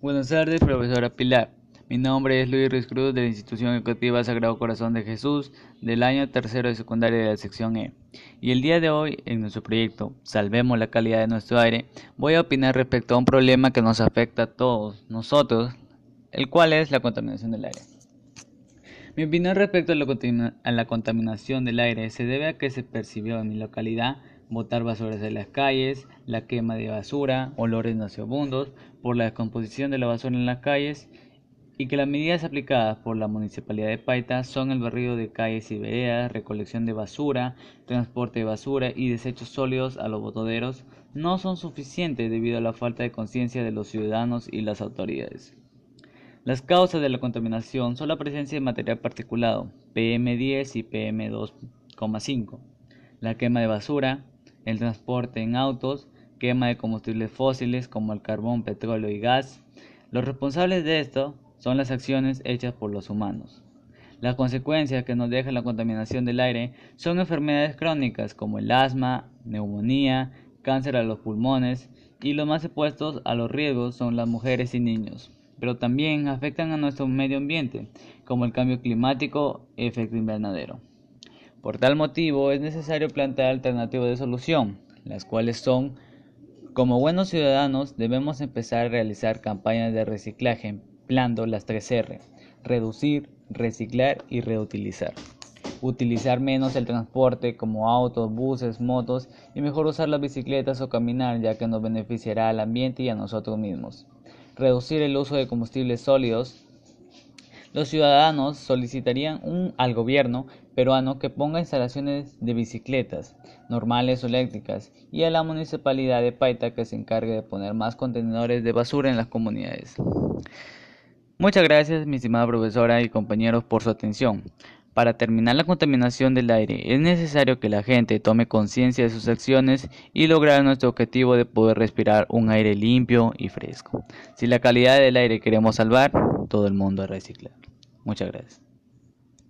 Buenas tardes, profesora Pilar. Mi nombre es Luis Ruiz Cruz de la Institución Educativa Sagrado Corazón de Jesús del año tercero de secundaria de la sección E. Y el día de hoy, en nuestro proyecto Salvemos la calidad de nuestro aire, voy a opinar respecto a un problema que nos afecta a todos nosotros, el cual es la contaminación del aire. Mi opinión respecto a la, a la contaminación del aire se debe a que se percibió en mi localidad botar basuras en las calles, la quema de basura, olores nauseabundos por la descomposición de la basura en las calles y que las medidas aplicadas por la Municipalidad de Paita son el barrido de calles y veredas, recolección de basura, transporte de basura y desechos sólidos a los botoderos no son suficientes debido a la falta de conciencia de los ciudadanos y las autoridades. Las causas de la contaminación son la presencia de material particulado, PM10 y PM2,5, la quema de basura, el transporte en autos, quema de combustibles fósiles como el carbón, petróleo y gas. Los responsables de esto son las acciones hechas por los humanos. Las consecuencias que nos deja la contaminación del aire son enfermedades crónicas como el asma, neumonía, cáncer a los pulmones y los más expuestos a los riesgos son las mujeres y niños, pero también afectan a nuestro medio ambiente como el cambio climático y efecto invernadero. Por tal motivo es necesario plantear alternativas de solución, las cuales son, como buenos ciudadanos debemos empezar a realizar campañas de reciclaje empleando las 3R, reducir, reciclar y reutilizar. Utilizar menos el transporte como autos, buses, motos y mejor usar las bicicletas o caminar ya que nos beneficiará al ambiente y a nosotros mismos. Reducir el uso de combustibles sólidos los ciudadanos solicitarían un, al gobierno peruano que ponga instalaciones de bicicletas, normales o eléctricas, y a la municipalidad de Paita que se encargue de poner más contenedores de basura en las comunidades. Muchas gracias, mi estimada profesora y compañeros, por su atención. Para terminar la contaminación del aire es necesario que la gente tome conciencia de sus acciones y lograr nuestro objetivo de poder respirar un aire limpio y fresco. Si la calidad del aire queremos salvar, todo el mundo a reciclar. Muchas gracias.